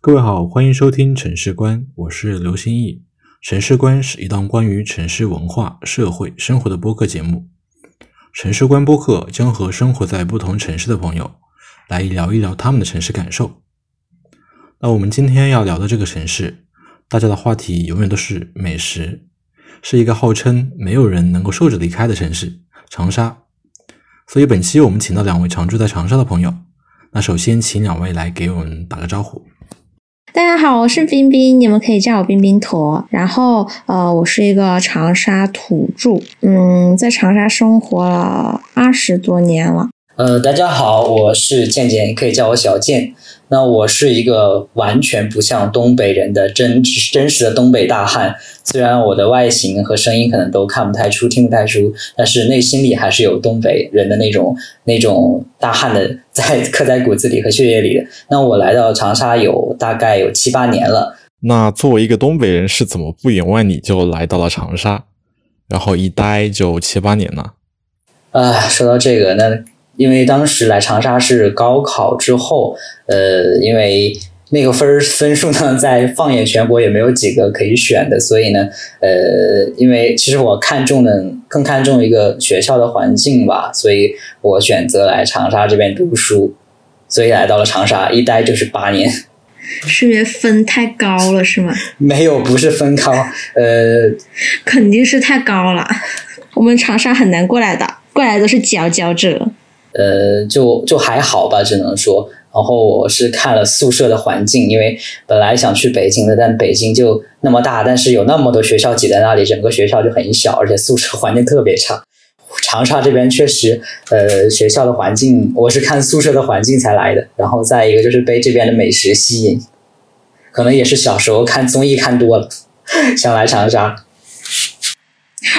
各位好，欢迎收听城市观，我是刘新义。城市观是一档关于城市文化、社会、生活的播客节目。城市观播客将和生活在不同城市的朋友来聊一聊他们的城市感受。那我们今天要聊的这个城市，大家的话题永远都是美食，是一个号称没有人能够受着离开的城市——长沙。所以本期我们请到两位常住在长沙的朋友。那首先请两位来给我们打个招呼。大家好，我是冰冰，你们可以叫我冰冰坨。然后，呃，我是一个长沙土著，嗯，在长沙生活了二十多年了。呃，大家好，我是健健，可以叫我小健。那我是一个完全不像东北人的真真实的东北大汉，虽然我的外形和声音可能都看不太出、听不太出，但是内心里还是有东北人的那种那种大汉的 在刻在骨子里和血液里的。那我来到长沙有大概有七八年了。那作为一个东北人，是怎么不远万里就来到了长沙，然后一待就七八年呢？啊，说到这个，那。因为当时来长沙是高考之后，呃，因为那个分分数呢，在放眼全国也没有几个可以选的，所以呢，呃，因为其实我看中的更看重一个学校的环境吧，所以我选择来长沙这边读书，所以来到了长沙，一待就是八年。是因为分太高了是吗？没有，不是分高，呃，肯定是太高了。我们长沙很难过来的，过来都是佼佼者。呃，就就还好吧，只能说。然后我是看了宿舍的环境，因为本来想去北京的，但北京就那么大，但是有那么多学校挤在那里，整个学校就很小，而且宿舍环境特别差。长沙这边确实，呃，学校的环境，我是看宿舍的环境才来的。然后再一个就是被这边的美食吸引，可能也是小时候看综艺看多了，想来长沙。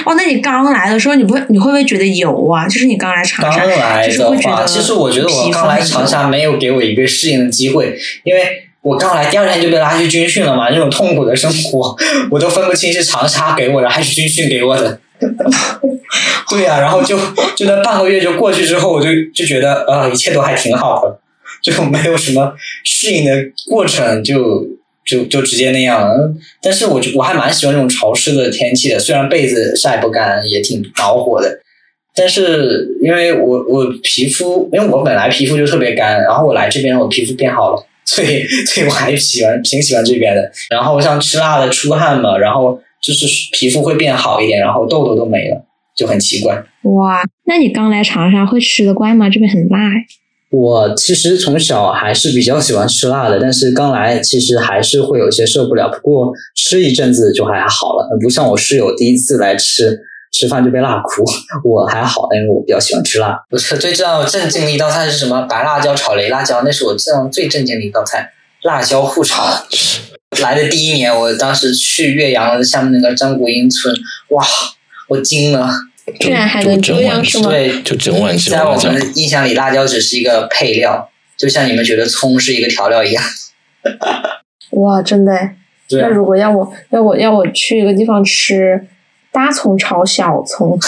哦，那你刚来的时候，你不会，你会不会觉得油啊？就是你刚来长沙，刚来的话。其实我觉得我刚来长沙没有给我一个适应的机会，因为我刚来第二天就被拉去军训了嘛，那种痛苦的生活，我都分不清是长沙给我的还是军训给我的。对呀，然后就就那半个月就过去之后，我就就觉得啊，一切都还挺好的，就没有什么适应的过程，就。就就直接那样了，但是我就我还蛮喜欢这种潮湿的天气的，虽然被子晒不干，也挺恼火的。但是因为我我皮肤，因为我本来皮肤就特别干，然后我来这边我皮肤变好了，所以所以我还喜欢挺喜欢这边的。然后像吃辣的出汗嘛，然后就是皮肤会变好一点，然后痘痘都没了，就很奇怪。哇，那你刚来长沙会吃得惯吗？这边很辣。我其实从小还是比较喜欢吃辣的，但是刚来其实还是会有些受不了。不过吃一阵子就还好了，不像我室友第一次来吃吃饭就被辣哭。我还好，因为我比较喜欢吃辣。不是最让我震惊的一道菜是什么？白辣椒炒雷辣椒，那是我这样最震惊的一道菜。辣椒互炒。来的第一年，我当时去岳阳下面那个张谷英村，哇，我惊了。居然还能这样是吗？对，就整碗在我们印象里，辣椒只是一个配料，就像你们觉得葱是一个调料一样。哇，真的！那如果要我要我要我去一个地方吃大葱炒小葱，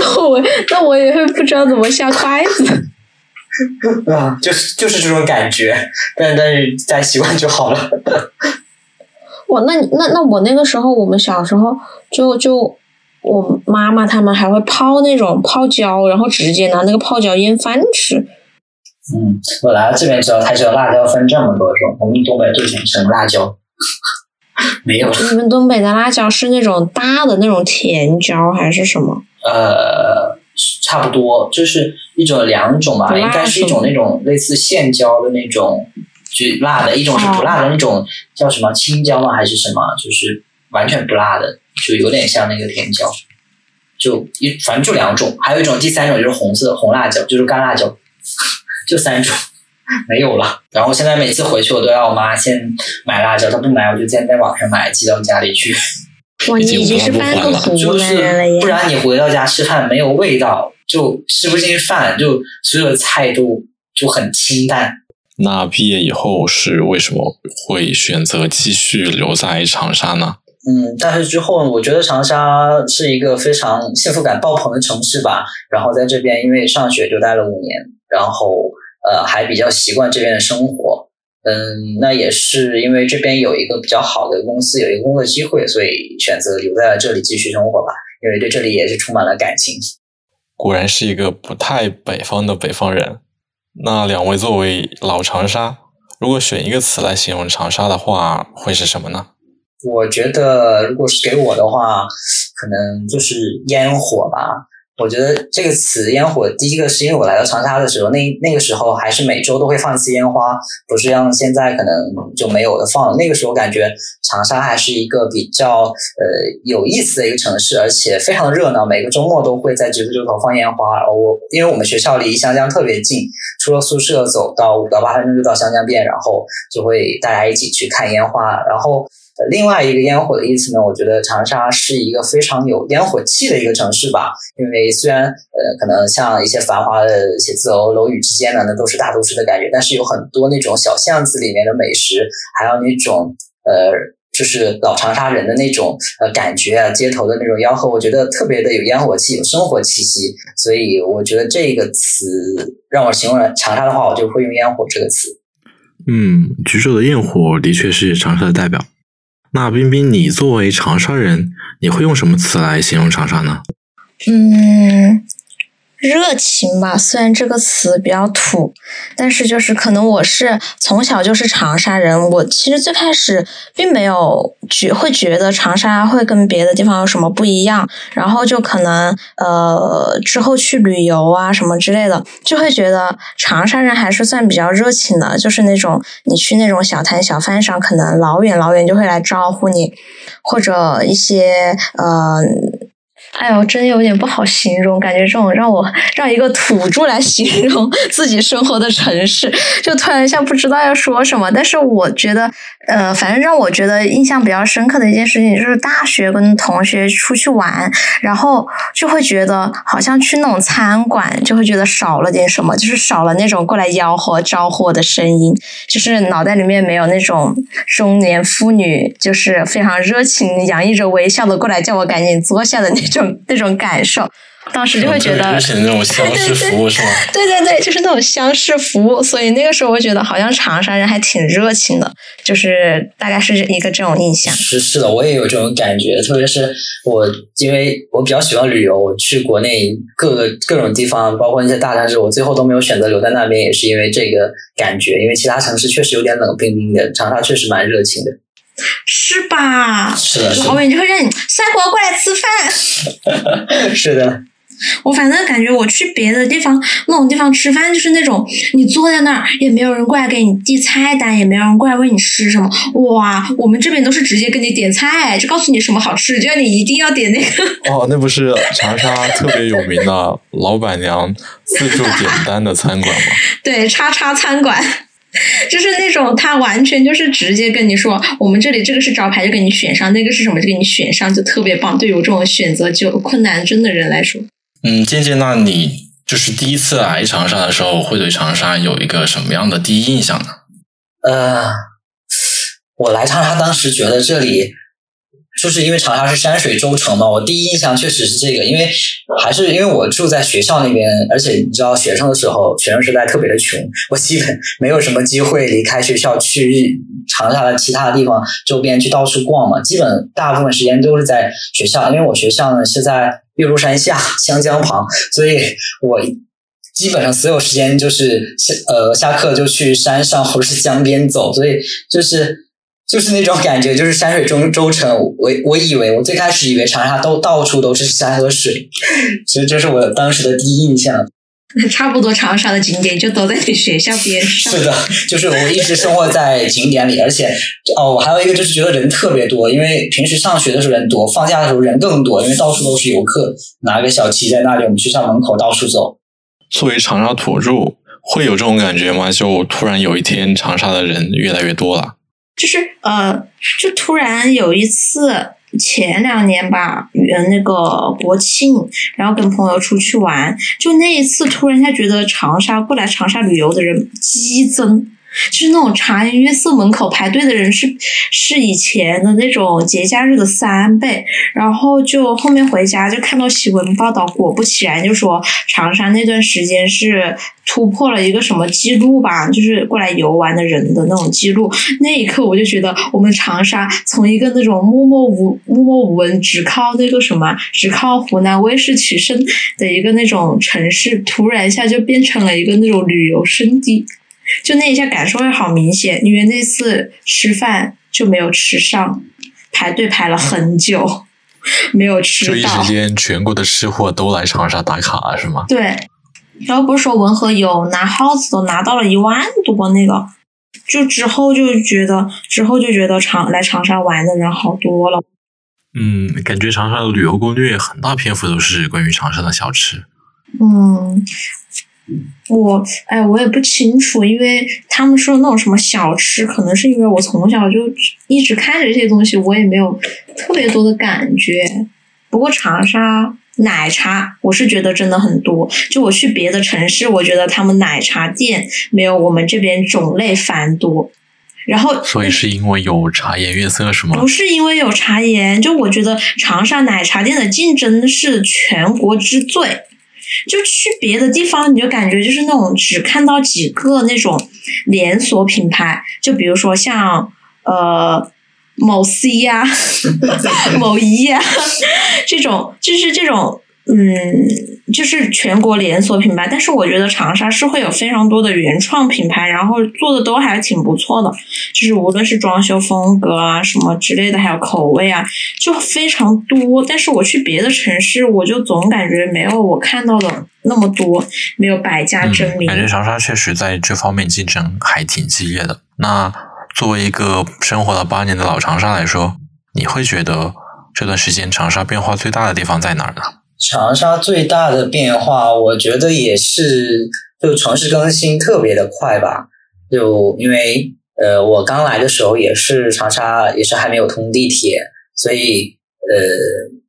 那我那我也会不知道怎么下筷子。啊，就是就是这种感觉，但但是再习惯就好了。哇，那那那我那个时候，我们小时候就就我妈妈他们还会泡那种泡椒，然后直接拿那个泡椒腌饭吃。嗯，我来到这边之后才知道辣椒分这么多种。我们东北最喜欢吃辣椒，没有。你们东北的辣椒是那种大的那种甜椒还是什么？呃，差不多，就是一种两种吧，应该是一种那种类似线椒的那种。就辣的一种是不辣的那种叫什么青椒吗还是什么？就是完全不辣的，就有点像那个甜椒。就一反正就两种，还有一种第三种就是红色红辣椒，就是干辣椒，就三种没有了。然后现在每次回去我都要我妈先买辣椒，她不买我就先在网上买寄到家里去。哇，你已经是半个湖南人了不然你回到家吃饭没有味道，就吃不进饭，就所有的菜都就很清淡。那毕业以后是为什么会选择继续留在长沙呢？嗯，大学之后我觉得长沙是一个非常幸福感爆棚的城市吧。然后在这边因为上学就待了五年，然后呃还比较习惯这边的生活。嗯，那也是因为这边有一个比较好的公司，有一个工作机会，所以选择留在了这里继续生活吧。因为对这里也是充满了感情。果然是一个不太北方的北方人。那两位作为老长沙，如果选一个词来形容长沙的话，会是什么呢？我觉得，如果是给我的话，可能就是烟火吧。我觉得这个词“烟火”，第一个是因为我来到长沙的时候，那那个时候还是每周都会放一次烟花，不是像现在可能就没有的放。那个时候感觉长沙还是一个比较呃有意思的一个城市，而且非常热闹，每个周末都会在橘子洲头放烟花。我因为我们学校离湘江特别近，出了宿舍走到五到八分钟就到湘江边，然后就会大家一起去看烟花，然后。另外一个烟火的意思呢，我觉得长沙是一个非常有烟火气的一个城市吧。因为虽然呃，可能像一些繁华的写字楼楼宇之间呢，那都是大都市的感觉，但是有很多那种小巷子里面的美食，还有那种呃，就是老长沙人的那种呃感觉啊，街头的那种吆喝，我觉得特别的有烟火气，有生活气息。所以我觉得这个词让我形容长沙的话，我就会用烟火这个词。嗯，橘洲的焰火的确是长沙的代表。那冰冰，你作为长沙人，你会用什么词来形容长沙呢？嗯。热情吧，虽然这个词比较土，但是就是可能我是从小就是长沙人，我其实最开始并没有觉会觉得长沙会跟别的地方有什么不一样，然后就可能呃之后去旅游啊什么之类的，就会觉得长沙人还是算比较热情的，就是那种你去那种小摊小贩上，可能老远老远就会来招呼你，或者一些呃。哎呦，真有点不好形容，感觉这种让我让一个土著来形容自己生活的城市，就突然一下不知道要说什么。但是我觉得，呃，反正让我觉得印象比较深刻的一件事情，就是大学跟同学出去玩，然后就会觉得好像去那种餐馆，就会觉得少了点什么，就是少了那种过来吆喝招呼的声音，就是脑袋里面没有那种中年妇女，就是非常热情、洋溢着微笑的过来叫我赶紧坐下的那种。那种感受，当时就会觉得，就是那种相视服务是吗？对对对，就是那种相识服务。所以那个时候我觉得，好像长沙人还挺热情的，就是大概是一个这种印象。是是的，我也有这种感觉。特别是我，因为我比较喜欢旅游，我去国内各个各种地方，包括那些大城市，我最后都没有选择留在那边，也是因为这个感觉。因为其他城市确实有点冷冰冰的，长沙确实蛮热情的。是吧？是的，老板就会让你三国过来吃饭。是的，我反正感觉我去别的地方那种地方吃饭，就是那种你坐在那儿也没有人过来给你递菜单，也没有人过来问你吃什么。哇，我们这边都是直接给你点菜，就告诉你什么好吃，就让你一定要点那个。哦，那不是长沙特别有名的老板娘自助点单的餐馆吗？对，叉叉餐馆。就是那种，他完全就是直接跟你说，我们这里这个是招牌，就给你选上；那个是什么，就给你选上，就特别棒。对于我这种选择就困难症的人来说，嗯，渐渐，那你就是第一次来长沙的时候，会对长沙有一个什么样的第一印象呢？呃，我来长沙当时觉得这里。就是因为长沙是山水州城嘛，我第一印象确实是这个，因为还是因为我住在学校那边，而且你知道学生的时候，学生时代特别的穷，我基本没有什么机会离开学校去长沙的其他地方周边去到处逛嘛，基本大部分时间都是在学校，因为我学校呢是在岳麓山下湘江旁，所以我基本上所有时间就是下呃下课就去山上或者是江边走，所以就是。就是那种感觉，就是山水中州城。我我以为，我最开始以为长沙都到处都是山和水，其实这是我当时的第一印象。差不多长沙的景点就都在你学校边上。是的，就是我一直生活在景点里，而且哦，我还有一个就是觉得人特别多，因为平时上学的时候人多，放假的时候人更多，因为到处都是游客，拿个小旗在那里，我们学校门口到处走。作为长沙土著，会有这种感觉吗？就突然有一天，长沙的人越来越多了。就是呃，就突然有一次，前两年吧，呃，那个国庆，然后跟朋友出去玩，就那一次，突然一下觉得长沙过来长沙旅游的人激增，就是那种茶颜悦色门口排队的人是是以前的那种节假日的三倍，然后就后面回家就看到新闻报道，果不其然就说长沙那段时间是突破了一个什么记录吧，就是过来游玩的人的那种记录。那一刻我就觉得我们长沙从一个那种默默无默默无闻，只靠那个什么，只靠湖南卫视取胜的一个那种城市，突然一下就变成了一个那种旅游胜地。就那一下感受会好明显，因为那次吃饭就没有吃上，排队排了很久，没有吃到。就一时间，全国的吃货都来长沙打卡是吗？对，然后不是说文和友拿 house 都拿到了一万多那个，就之后就觉得之后就觉得长来长沙玩的人好多了。嗯，感觉长沙的旅游攻略很大篇幅都是关于长沙的小吃。嗯。我哎，我也不清楚，因为他们说的那种什么小吃，可能是因为我从小就一直看着这些东西，我也没有特别多的感觉。不过长沙奶茶，我是觉得真的很多。就我去别的城市，我觉得他们奶茶店没有我们这边种类繁多。然后，所以是因为有茶颜悦色是吗？不是因为有茶颜，就我觉得长沙奶茶店的竞争是全国之最。就去别的地方，你就感觉就是那种只看到几个那种连锁品牌，就比如说像呃某 C 呀、某一呀 这种，就是这种。嗯，就是全国连锁品牌，但是我觉得长沙是会有非常多的原创品牌，然后做的都还挺不错的，就是无论是装修风格啊什么之类的，还有口味啊，就非常多。但是我去别的城市，我就总感觉没有我看到的那么多，没有百家争鸣。感觉长沙确实在这方面竞争还挺激烈的。那作为一个生活了八年的老长沙来说，你会觉得这段时间长沙变化最大的地方在哪儿呢？长沙最大的变化，我觉得也是就城市更新特别的快吧。就因为呃，我刚来的时候也是长沙也是还没有通地铁，所以呃，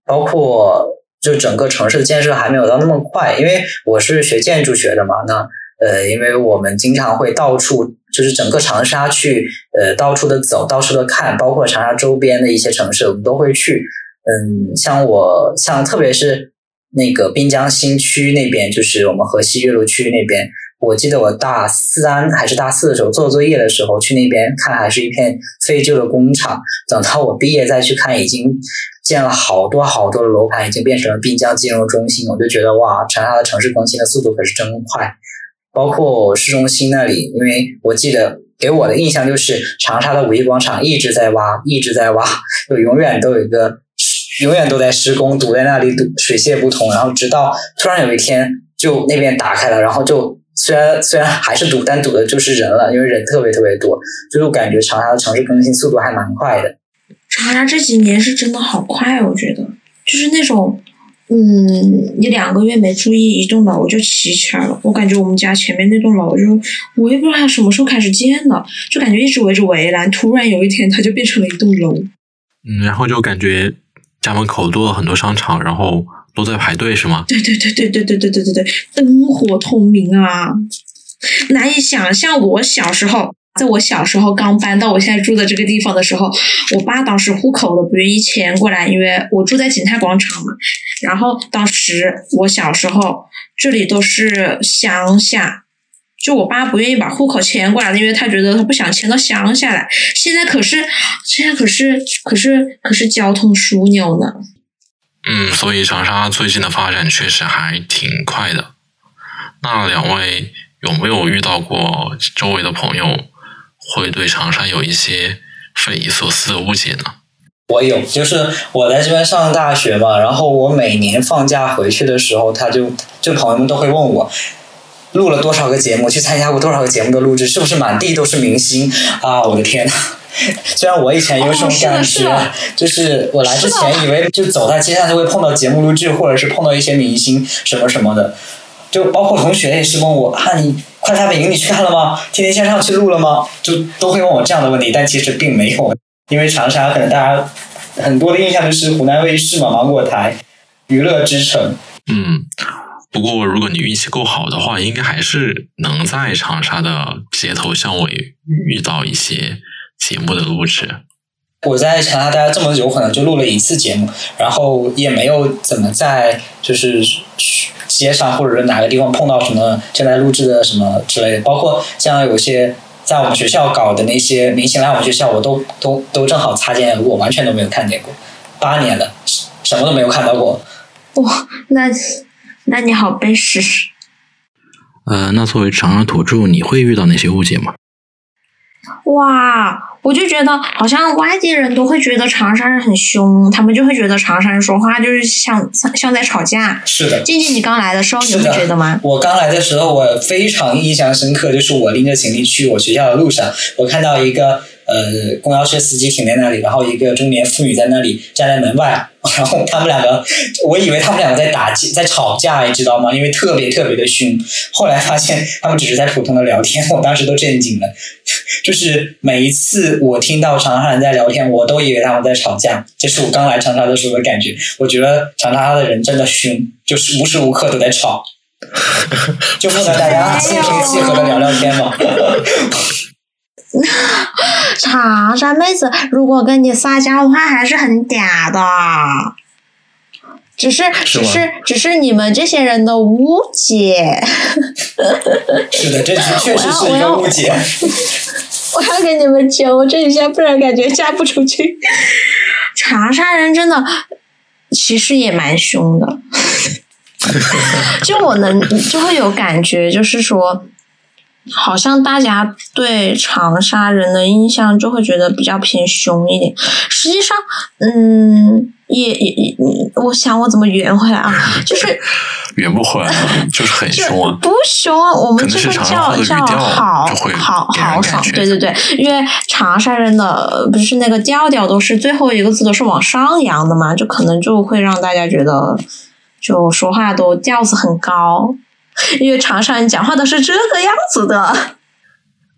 包括就整个城市的建设还没有到那么快。因为我是学建筑学的嘛，那呃，因为我们经常会到处就是整个长沙去呃到处的走，到处的看，包括长沙周边的一些城市，我们都会去。嗯，像我像特别是。那个滨江新区那边，就是我们河西岳麓区那边。我记得我大三还是大四的时候做作业的时候，去那边看，还是一片废旧的工厂。等到我毕业再去看，已经建了好多好多的楼盘，已经变成了滨江金融中心。我就觉得哇，长沙的城市更新的速度可是真快。包括市中心那里，因为我记得给我的印象就是长沙的五一广场一直在挖，一直在挖，就永远都有一个。永远都在施工，堵在那里堵水泄不通，然后直到突然有一天，就那边打开了，然后就虽然虽然还是堵，但堵的就是人了，因为人特别特别多，就是我感觉长沙的城市更新速度还蛮快的。长沙这几年是真的好快，我觉得就是那种，嗯，你两个月没注意，一栋楼就起起来了。我感觉我们家前面那栋楼就我也不知道它什么时候开始建的，就感觉一直围着围栏，突然有一天它就变成了一栋楼。嗯，然后就感觉。家门口多了很多商场，然后都在排队，是吗？对对对对对对对对对对，灯火通明啊！难以想象，我小时候，在我小时候刚搬到我现在住的这个地方的时候，我爸当时户口都不愿意迁过来，因为我住在景泰广场嘛。然后当时我小时候，这里都是乡下。就我爸不愿意把户口迁过来，因为他觉得他不想迁到乡下来。现在可是，现在可是，可是，可是交通枢纽呢。嗯，所以长沙最近的发展确实还挺快的。那两位有没有遇到过周围的朋友会对长沙有一些匪夷所思的误解呢？我有，就是我在这边上大学嘛，然后我每年放假回去的时候，他就就朋友们都会问我。录了多少个节目？去参加过多少个节目的录制？是不是满地都是明星啊？我的天呐！虽然我以前有种感觉，就是我来之前以为就走在街上就会碰到节目录制，或者是碰到一些明星什么什么的。就包括同学也是问我啊，你快乐大本营你去看了吗？天天向上去录了吗？就都会问我这样的问题，但其实并没有，因为长沙可能大家很多的印象就是湖南卫视嘛，芒果台娱乐之城。嗯。不过如果你运气够好的话，应该还是能在长沙的街头巷尾遇到一些节目的录制。我在长沙待了这么久，可能就录了一次节目，然后也没有怎么在就是街上或者是哪个地方碰到什么正在录制的什么之类的，包括像有些在我们学校搞的那些明星来我们学校，我都都 都正好擦肩而过，完全都没有看见过。八年了，什么都没有看到过。哇，那那你好悲实。呃，那作为长沙土著，你会遇到哪些误解吗？哇，我就觉得好像外地人都会觉得长沙人很凶，他们就会觉得长沙人说话就是像像在吵架。是的，静静，你刚来的时候你会觉得吗？我刚来的时候，我非常印象深刻，就是我拎着行李去我学校的路上，我看到一个。呃，公交车司机停在那里，然后一个中年妇女在那里站在门外，然后他们两个，我以为他们两个在打架，在吵架，你知道吗？因为特别特别的凶。后来发现他们只是在普通的聊天，我当时都震惊了。就是每一次我听到长沙人在聊天，我都以为他们在吵架。这是我刚来长沙的时候的感觉。我觉得长沙的人真的凶，就是无时无刻都在吵，就不能大家心平气和的聊聊天吗？长沙妹子如果跟你撒娇的话，还是很嗲的，只是只是只是你们这些人的误解。是的，这确实是一个误解。我要给你们纠正一下，不然感觉嫁不出去。长沙人真的其实也蛮凶的，就我能就会有感觉，就是说。好像大家对长沙人的印象就会觉得比较偏凶一点，实际上，嗯，也也也，我想我怎么圆回来啊？就是圆不回来，就是很凶啊！不凶啊，我们这个叫叫好好豪爽，对对对，因为长沙人的不是那个调调都是最后一个字都是往上扬的嘛，就可能就会让大家觉得就说话都调子很高。因为长沙人讲话都是这个样子的，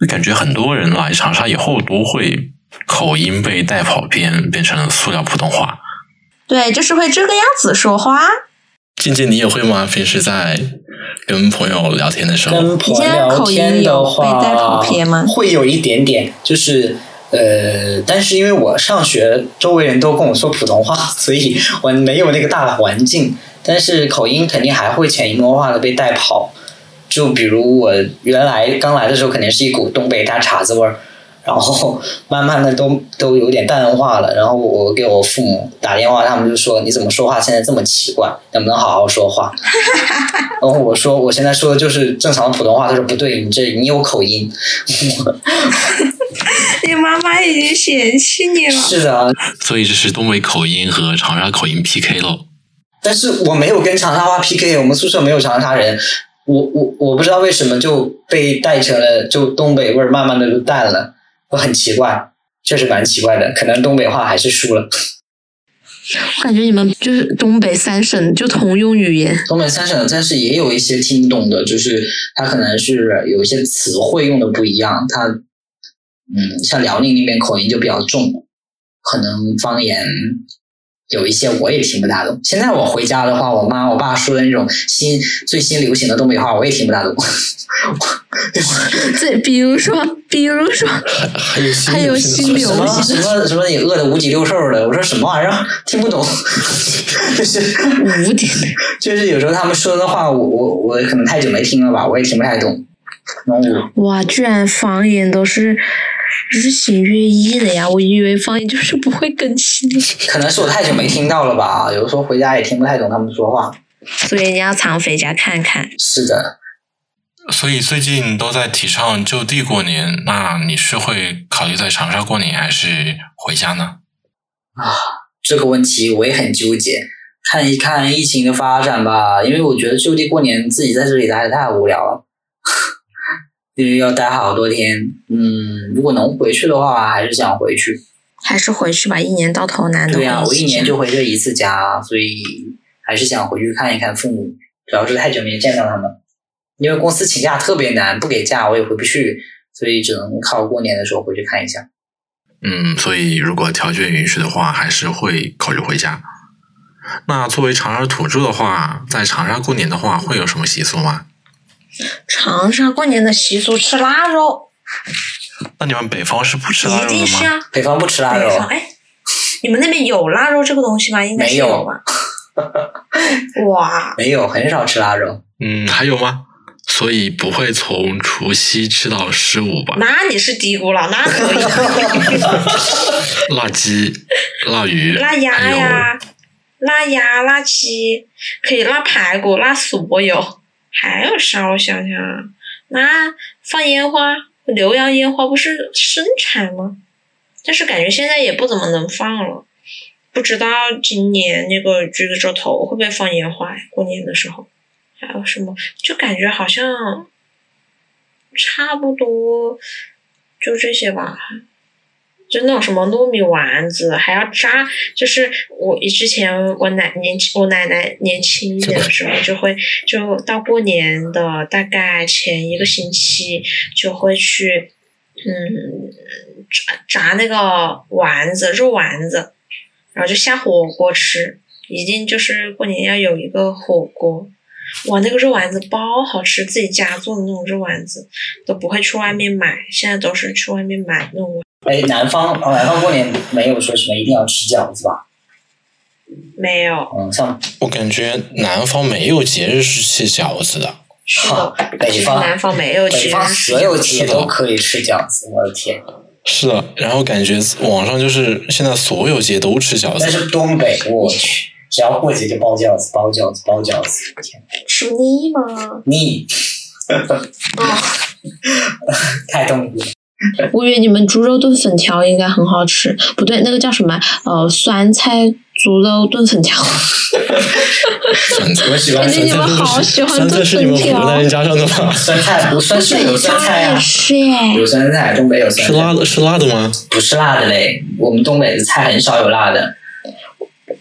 感觉很多人来长沙以后都会口音被带跑偏，变成了塑料普通话。对，就是会这个样子说话。静静，你也会吗？平时在跟朋友聊天的时候，跟朋友聊天的话，会有一点点，就是呃，但是因为我上学，周围人都跟我说普通话，所以我没有那个大环境。但是口音肯定还会潜移默化的被带跑，就比如我原来刚来的时候，肯定是一股东北大碴子味儿，然后慢慢的都都有点淡化了。然后我给我父母打电话，他们就说：“你怎么说话现在这么奇怪？能不能好好说话？” 然后我说：“我现在说的就是正常的普通话。”他说：“不对，你这你有口音。”你妈妈已经嫌弃你了。是的，所以这是东北口音和长沙口音 PK 喽。但是我没有跟长沙话 PK，我们宿舍没有长沙人，我我我不知道为什么就被带成了就东北味儿，慢慢的就淡了，我很奇怪，确实蛮奇怪的，可能东北话还是输了。我感觉你们就是东北三省就通用语言。东北三省，但是也有一些听懂的，就是他可能是有一些词汇用的不一样，他嗯，像辽宁那边口音就比较重，可能方言。有一些我也听不大懂。现在我回家的话，我妈我爸说的那种新最新流行的东北话，我也听不大懂。这比如说，比如说，还有新流行什么什么你饿的五脊六兽的，我说什么玩意儿 听不懂。就是五脊，就是有时候他们说的话，我我我可能太久没听了吧，我也听不太懂。哇，居然方言都是。日新月异的呀，我以为方言就是不会更新。可能是我太久没听到了吧，有的时候回家也听不太懂他们说话。所以你要常回家看看。是的。所以最近都在提倡就地过年，那你是会考虑在长沙过年，还是回家呢？啊，这个问题我也很纠结，看一看疫情的发展吧。因为我觉得就地过年，自己在这里待太无聊了。因为要待好多天，嗯，如果能回去的话，还是想回去。还是回去吧，一年到头难得。对呀，我一年就回这一次家，所以还是想回去看一看父母。主要是太久没见到他们，因为公司请假特别难，不给假我也回不去，所以只能靠过年的时候回去看一下。嗯，所以如果条件允许的话，还是会考虑回家。那作为长沙土著的话，在长沙过年的话，会有什么习俗吗？长沙过年的习俗吃腊肉，那你们北方是不吃腊肉的吗？定是啊。北方不吃腊肉，哎，你们那边有腊肉这个东西吗？应该是没有吧。哇，没有，很少吃腊肉。嗯，还有吗？所以不会从除夕吃到十五吧？那你是低估了，那可以。腊鸡、腊鱼、腊鸭呀，腊鸭、腊鸡，可以腊排骨、腊所有。还有啥？我想想啊，那放烟花，浏阳烟花不是生产吗？但是感觉现在也不怎么能放了。不知道今年那个橘子洲头会不会放烟花呀？过年的时候，还有什么？就感觉好像差不多就这些吧。就那种什么糯米丸子，还要炸，就是我之前我奶年轻，我奶奶年轻一点的时候，就会就到过年的大概前一个星期就会去，嗯，炸炸那个丸子，肉丸子，然后就下火锅吃，一定就是过年要有一个火锅。哇，那个肉丸子包好吃，自己家做的那种肉丸子都不会去外面买，现在都是去外面买那种。哎，南方南方过年没有说什么一定要吃饺子吧？没有，嗯，像我感觉南方没有节日是吃饺子的。是哈的，北方南方没有北其他方所有节都可以吃饺子，我的天！是的，然后感觉网上就是现在所有节都吃饺子但子。是东北，我去，只要过节就包饺子，包饺子，包饺子，天，吃腻吗？腻，啊，太痛苦了。我以为你们猪肉炖粉条应该很好吃，不对，那个叫什么？呃，酸菜猪肉炖粉条。酸菜，我喜欢感觉酸菜，你们好喜欢酸菜炖是你们粉条。湖南人加上的吗？酸菜不算是有酸菜是耶。有酸菜，东北有酸菜，是辣的，是辣的吗？不是辣的嘞。我们东北的菜很少有辣的。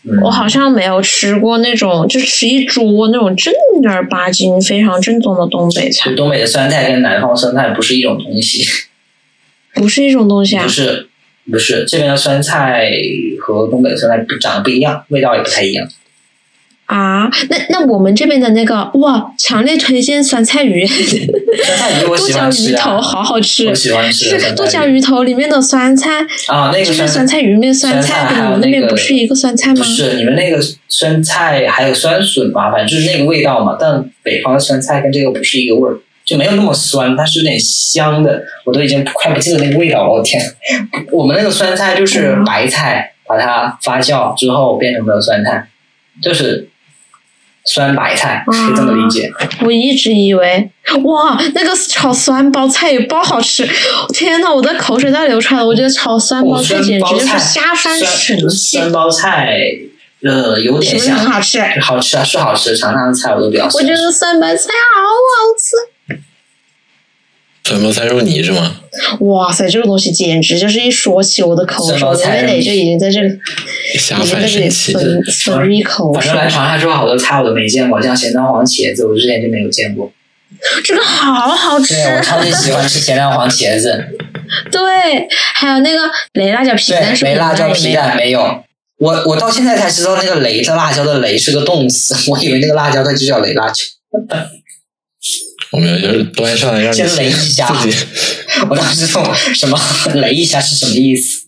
嗯我好像没有吃过那种，就吃一桌那种正儿八经、非常正宗的东北菜，东北的酸菜跟南方酸菜不是一种东西，不是一种东西啊不。是不是这边的酸菜和东北的酸菜不长得不一样，味道也不太一样。啊，那那我们这边的那个哇，强烈推荐酸菜鱼，酸菜鱼我剁喜欢吃椒鱼头啊，好好吃我，喜欢吃是剁椒鱼鱼头里面的酸菜，啊，那个就是酸酸菜鱼里面酸酸菜菜，跟你们那边不是一个酸菜吗？不是你们那个酸菜还有酸笋吧，反正就是那个味道嘛。但北方的酸菜跟这个不是一个味儿，就没有那么酸，它是有点香的。我都已经快不记得那个味道了，我天！我们那个酸菜就是白菜，把它发酵之后变成的酸菜，就是酸白菜，可以这么理解。我一直以为哇，那个炒酸包菜也爆好吃，天呐，我的口水都要流出来了。我觉得炒酸包哦菜简直就是酸包菜下饭神酸器，酸包菜，呃，有点像，好吃？好吃啊，是好吃。长沙的菜我都比较喜我觉得酸白菜好好吃。酸包菜肉泥是吗？哇塞，这个东西简直就是一说起我的口水，我的味蕾就已经在这里，已经在这里神器。分分一口水反正。来长沙之后，好多菜我都没见过，像咸蛋黄茄子，我之前就没有见过。这个好好吃，对，我超级喜欢吃咸蛋黄茄子。对，还有那个雷辣椒皮蛋没辣椒皮也没有蛋没有。我我到现在才知道那个雷的辣椒的雷是个动词，我以为那个辣椒它就叫雷辣椒。我们就是端上来让你先雷一下自己。我当时懂什么雷一下是什么意思。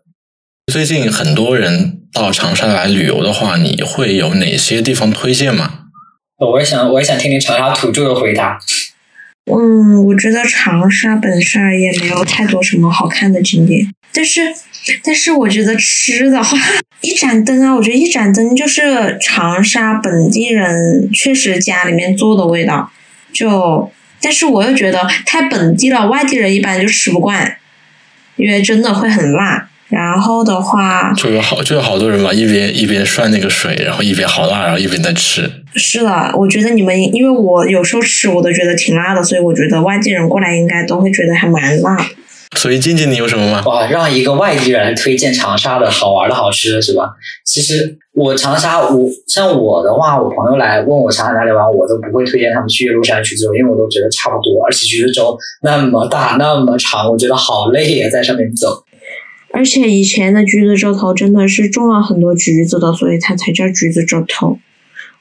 最近很多人到长沙来旅游的话，你会有哪些地方推荐吗？我也想，我也想听听长沙土著的回答。嗯，我觉得长沙本身而言没有太多什么好看的景点，但是，但是我觉得吃的话，一盏灯啊，我觉得一盏灯就是长沙本地人确实家里面做的味道，就，但是我又觉得太本地了，外地人一般就吃不惯，因为真的会很辣。然后的话，就有好就有好多人嘛，一边一边涮那个水，然后一边好辣，然后一边在吃。是的，我觉得你们，因为我有时候吃我都觉得挺辣的，所以我觉得外地人过来应该都会觉得还蛮辣的。所以静静，你有什么吗？哇，让一个外地人来推荐长沙的好玩的好吃的是吧？其实我长沙，我像我的话，我朋友来问我长沙哪里玩，我都不会推荐他们去岳麓山去走，因为我都觉得差不多，而且橘子洲那么大那么长，我觉得好累呀、在上面走。而且以前的橘子洲头真的是种了很多橘子的，所以它才叫橘子洲头。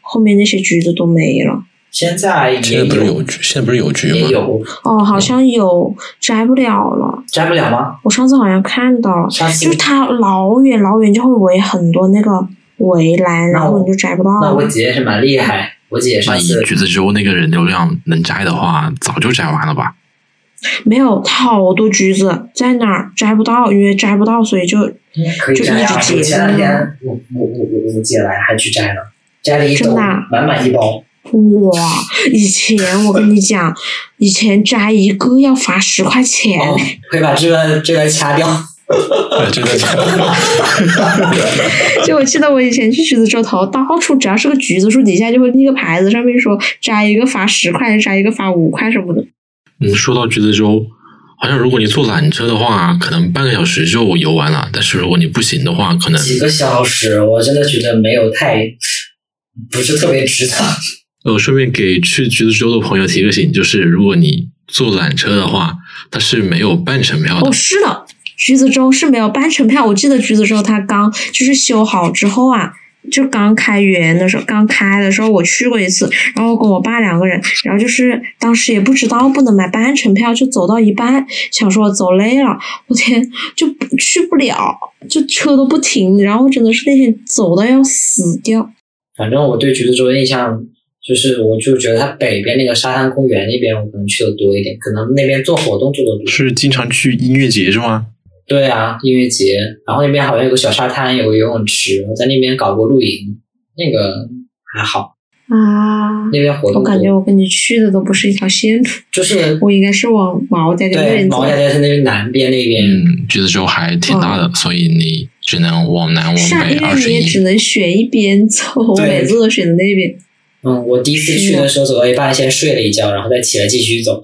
后面那些橘子都没了。现在现也在不是有橘，现在不是有橘吗？也有哦，好像有摘不了了。摘不了吗？我上次好像看到了，就是它老远老远就会围很多那个围栏，然后你就摘不到那我了。姐也是蛮厉害，我姐上次橘子洲那个人流量能摘的话，早就摘完了吧？没有，它好多橘子在那儿摘不到，因为摘不到，所以就就可以摘啊！一直结我前两天我我我我我姐来还去摘了，摘了一兜，满满一包。哇！以前我跟你讲，以前摘一个要罚十块钱。哦，可以把这个这个掐掉。对，真的 就我记得我以前去橘子洲头，到处只要是个橘子树底下就会立个牌子，上面说摘一个罚十块，摘一个罚五块什么的。嗯，说到橘子洲，好像如果你坐缆车的话，可能半个小时就游完了；但是如果你步行的话，可能几个小时，我真的觉得没有太不是特别值得。呃，顺便给去橘子洲的朋友提个醒，就是如果你坐缆车的话，它是没有半程票的哦，。是的，橘子洲是没有半程票。我记得橘子洲它刚就是修好之后啊，就刚开园的时候，刚开的时候我去过一次，然后跟我爸两个人，然后就是当时也不知道不能买半程票，就走到一半，想说走累了，我天，就不去不了，就车都不停，然后真的是那天走到要死掉。反正我对橘子洲的印象就是，我就觉得它北边那个沙滩公园那边，我可能去的多一点，可能那边做活动做的多。是经常去音乐节是吗？对啊，音乐节，然后那边好像有个小沙滩，有个游泳池，我在那边搞过露营，那个还好，啊，那边活动我感觉我跟你去的都不是一条线路，就是 我应该是往毛家家那边走毛。家家是那边南边那边，嗯，橘子洲还挺大的，所以你只能往南往北上因为二十一你也只。能选一边走，我每次都选的那边。嗯，我第一次去的时候走到一半，先睡了一觉，然后再起来继续走。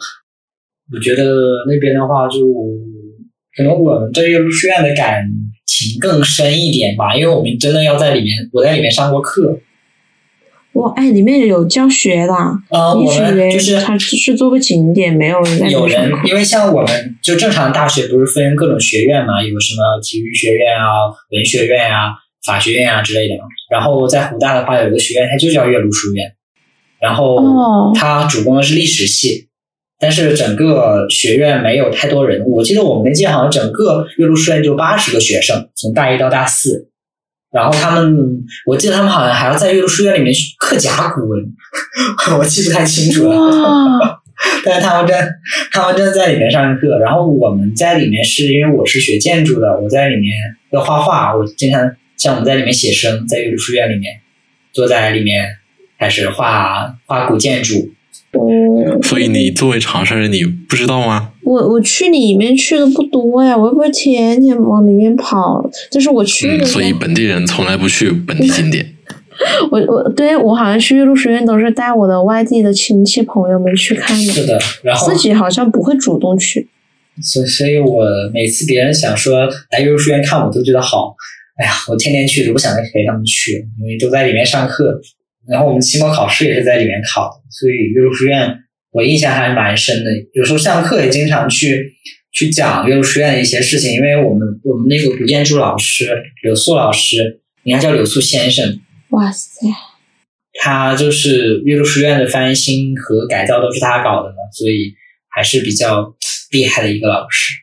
我觉得那边的话就，可能我们对岳麓书院的感情更深一点吧，因为我们真的要在里面，我在里面上过课。哇，哎，里面有教学的啊，呃，你我们就是它只是做个景点，没有人有人因为像我们就正常大学不是分各种学院嘛，有什么体育学院啊、文学院啊、法学院啊之类的嘛。然后在湖大的话，有一个学院，它就叫岳麓书院，然后哦它主攻的是历史系，但是整个学院没有太多人。我记得我们那届好像整个岳麓书院就八十个学生，从大一到大四。然后他们，我记得他们好像还要在岳麓书院里面刻甲骨文，我记不太清楚了。但是他们正他们正在里面上课，然后我们在里面是因为我是学建筑的，我在里面要画画，我经常像我们在里面写生，在岳麓书院里面坐在里面开始画画古建筑。嗯，所以你作为长沙人，你不知道吗？我我去里面去的不多呀，我又不是天天往里面跑，就是我去所以本地人从来不去本地景点。我我对我好像去岳麓书院都是带我的外地的亲戚朋友们去看的，是的，然后自己好像不会主动去。所所以，我每次别人想说来岳麓书院看我，都觉得好。哎呀，我天天去都不想陪他们去，因为都在里面上课。然后我们期末考试也是在里面考的，所以岳麓书院我印象还蛮深的。有时候上课也经常去去讲岳麓书院的一些事情，因为我们我们那个古建筑老师柳素老师，应该叫柳素先生，哇塞，他就是岳麓书院的翻新和改造都是他搞的嘛，所以还是比较厉害的一个老师。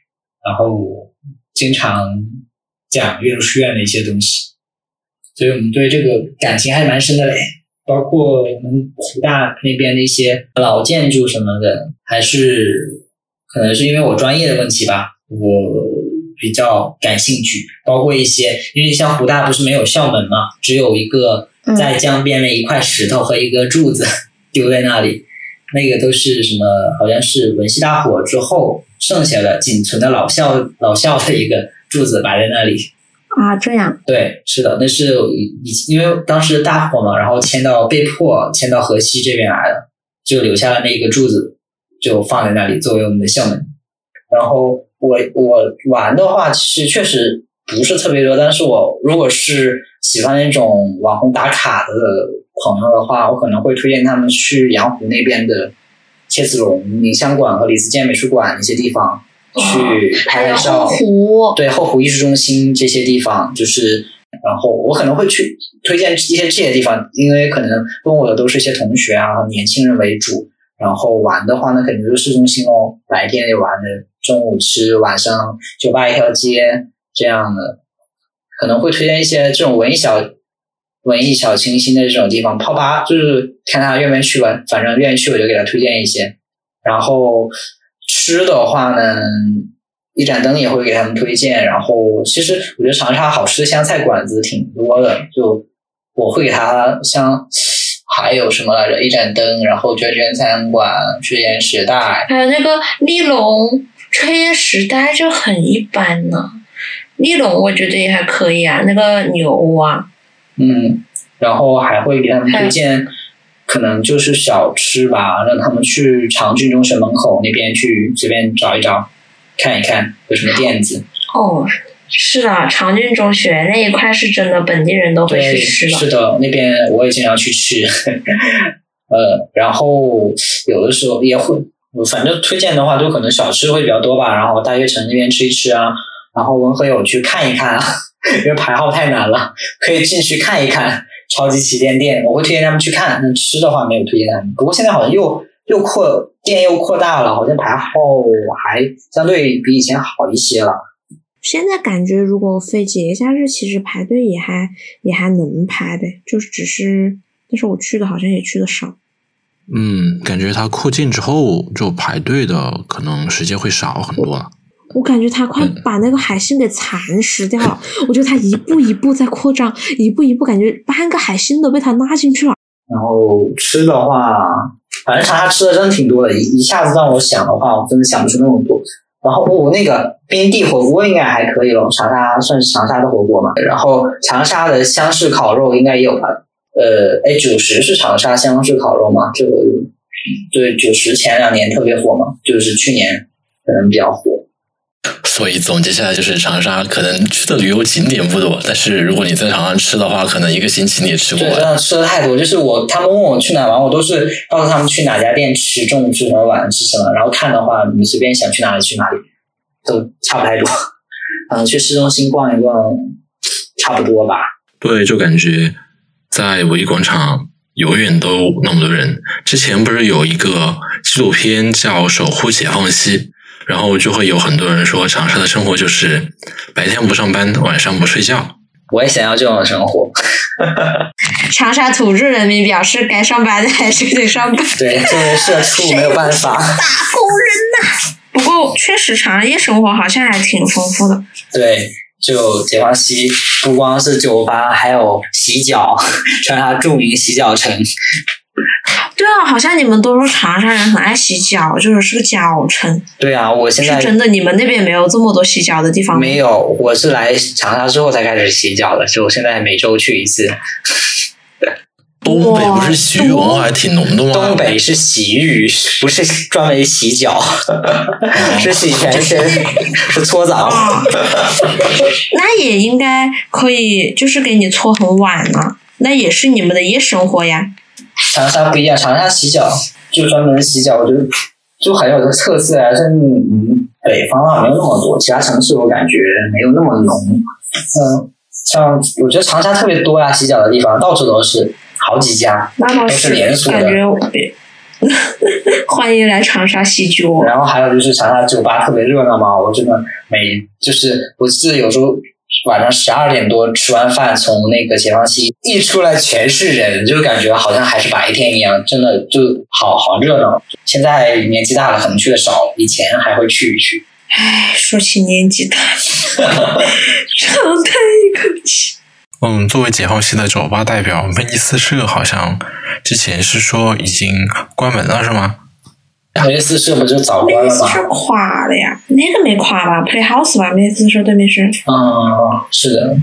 然后经常讲岳麓书院的一些东西，所以我们对这个感情还蛮深的嘞。包括我们湖大那边的一些老建筑什么的，还是可能是因为我专业的问题吧，我比较感兴趣。包括一些，因为像湖大不是没有校门嘛，只有一个嗯在江边的一块石头和一个柱子丢在那里，那个都是什么？好像是文系大火之后剩下的仅存的老校老校的一个柱子摆在那里。啊，这样对，是的，那是以因为当时大火嘛，然后迁到被迫迁到河西这边来了，就留下了那一个柱子，就放在那里作为我们的校门。然后我我玩的话，其实确实不是特别多，但是我如果是喜欢那种网红打卡的朋友的话，我可能会推荐他们去阳湖那边的切子龙、宁香馆和李子健美术馆那些地方。去拍拍照。后湖，对后湖艺术中心这些地方，就是然后我可能会去推荐一些这些地方，因为可能问我的都是一些同学啊、年轻人为主。然后玩的话呢，肯定就是市中心哦，白天也玩的，中午吃，晚上酒吧一条街这样的，可能会推荐一些这种文艺小文艺小清新的这种地方。泡吧就是看他愿不愿意去吧，反正愿意去我就给他推荐一些。然后吃的话呢，一盏灯也会给他们推荐。然后其实我觉得长沙好吃的湘菜馆子挺多的，就我会给他像还有什么来着？一盏灯，然后娟娟餐馆、炊烟时代，还有那个丽龙炊烟时代就很一般呢。丽龙我觉得也还可以啊，那个牛蛙啊，嗯，然后还会给他们推荐，可能就是小吃吧，让他们去长郡中学门口那边去随便找一找，看一看有什么店子。哦，是的，长郡中学那一块是真的本地人都会，去吃的。是的，那边我也经常去吃。呃，然后有的时候也会，反正推荐的话，就可能小吃会比较多吧。然后大悦城那边吃一吃啊，然后文和友去看一看啊，因为排号太难了，可以进去看一看超级旗舰店。我会推荐他们去看。那吃的话没有推荐他们，不过现在好像又又扩店又扩大了，好像排号还相对比以前好一些了。现在感觉如果非节假日，其实排队也还也还能排的，就是只是，但是我去的好像也去的少。嗯，感觉它扩建之后，就排队的可能时间会少很多了。我感觉他快嗯把那个海信给蚕食掉了，我觉得他一步一步在扩张，一步一步感觉半个海信都被他拉进去了。然后吃的话，反正长沙吃的真的挺多的，一一下子让我想的话，我真的想不出那么多。然后我、那个冰地火锅应该还可以了，长沙算是长沙的火锅嘛。然后长沙的湘式烤肉应该也有吧？呃，哎，九十是长沙湘式烤肉嘛？这个对，九十前两年特别火嘛，就是去年可能比较火。所以总结下来就是，长沙可能去的旅游景点不多，但是如果你在长沙吃的话，可能一个星期你也吃不完。的吃的太多。就是我，他们问我去哪玩，我都是告诉他们去哪家店吃，中午吃什么，晚上吃什么。然后看的话，你们随便想去哪里去哪里，都差不太多。嗯，去市中心逛一逛，差不多吧。对，就感觉在五一广场永远都那么多人。之前不是有一个纪录片叫《守护解放西》，然后就会有很多人说长沙的生活就是白天不上班，晚上不睡觉。我也想要这种生活。长沙土著人民表示，该上班的还是得上班。对，作为社畜没有办法。打工人呐、不过确实，长沙夜生活好像还挺丰富的。对，就解放西不光是酒吧，还有洗脚，长沙著名洗脚城。对啊，好像你们都说长沙人很爱洗脚，就是是个脚城。对啊，我现在是真的，你们那边没有这么多洗脚的地方吗？没有，我是来长沙之后才开始洗脚的，就现在每周去一次。东北不是洗浴文化还挺浓的吗？东北是洗浴，不是专门洗脚，是洗全身，是搓澡。啊，那也应该可以，就是给你搓很晚呢、那也是你们的夜生活呀。长沙不一样，长沙洗脚就专门洗脚，我觉得就很有个特色啊。像嗯北方啊没有那么多，其他城市我感觉没有那么浓。嗯，像我觉得长沙特别多呀、洗脚的地方到处都是，好几家。都是是连锁的感觉我欢迎来长沙洗脚。然后还有就是长沙酒吧特别热闹嘛，我真的每就是我记得有时候晚上十二点多吃完饭，从那个解放西一出来全是人，就感觉好像还是白天一样，真的就好好热闹。现在年纪大了，可能去的少，以前还会去一去。唉，说起年纪大，长叹一口气。嗯，作为解放西的酒吧代表，威尼斯社好像之前是说已经关门了，是吗？威斯社不就早关了吗？梅斯社垮了呀，那个没垮吧？Playhouse 吧，梅斯社对面是。嗯，是的，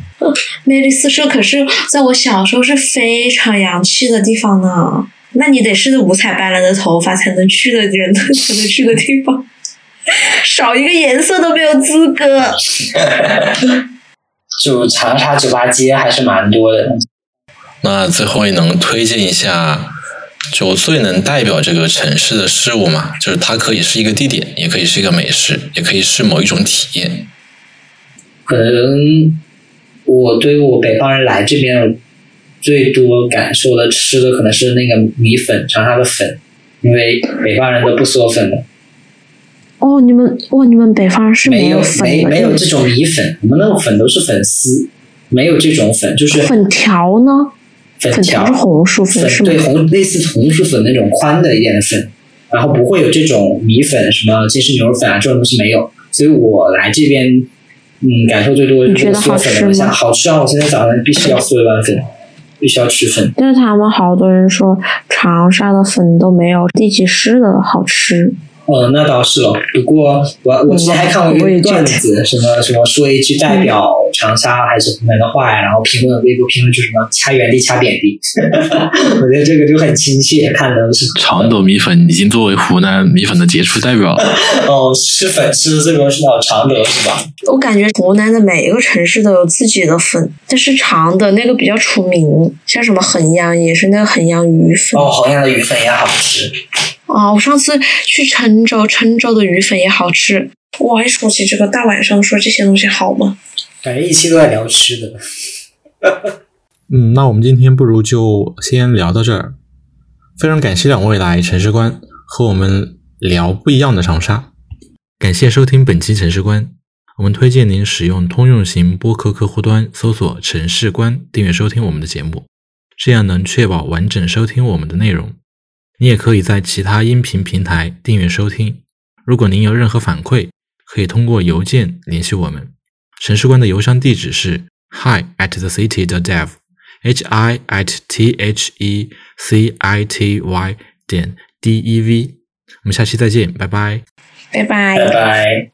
梅丽斯社可是在我小时候是非常洋气的地方呢。那你得是五彩斑斓的头发才能去的人 才能去的地方，少一个颜色都没有资格。就长沙酒吧街还是蛮多的。那最后也能推荐一下就最能代表这个城市的事物嘛，就是它可以是一个地点，也可以是一个美食，也可以是某一种体验。可能我对于我北方人来这边最多感受的吃的可能是那个米粉，长沙的粉，因为北方人都不嗦粉的。哦，你们哦，你们北方人是没有粉的，没没有这种米粉，我们那种粉都是粉丝，没有这种粉，就是粉条呢？粉粉条是红薯粉是？对，红类似红薯粉那种宽的一点的粉，然后不会有这种米粉，什么鸡翅牛肉粉啊这种东西没有，所以我来这边，嗯，感受最多的就是嗦粉的东西，好吃啊！我现在早上必须要嗦一碗粉，必须要吃粉。但是他们好多人说长沙的粉都没有地级市的好吃。哦，那倒是了。不过我我之前还看过一个段子，什么什么说一句代表长沙还是湖南的话呀，然后评论微博评论就什么掐原地掐扁地，我觉得这个就很亲切，看的是。长斗米粉已经作为湖南米粉的杰出代表了。哦，是粉吃的最多是常德是吧？我感觉湖南的每一个城市都有自己的粉，但是常德那个比较出名，像什么衡阳也是那个衡阳鱼粉。哦，衡阳的鱼粉也好吃。啊！我上次去郴州，郴州的鱼粉也好吃。我还说起这个，大晚上说这些东西好吗？感觉一期都在聊吃的。嗯，那我们今天不如就先聊到这儿。非常感谢两位来城市观和我们聊不一样的长沙。感谢收听本期城市观，我们推荐您使用通用型播客客户端搜索“城市观”订阅收听我们的节目，这样能确保完整收听我们的内容。你也可以在其他音频平台订阅收听。如果您有任何反馈，可以通过邮件联系我们。城市观的邮箱地址是 hi at the city dot dev，h i at t h e c i t y 点 d e v。我们下期再见，拜拜，拜拜，拜拜。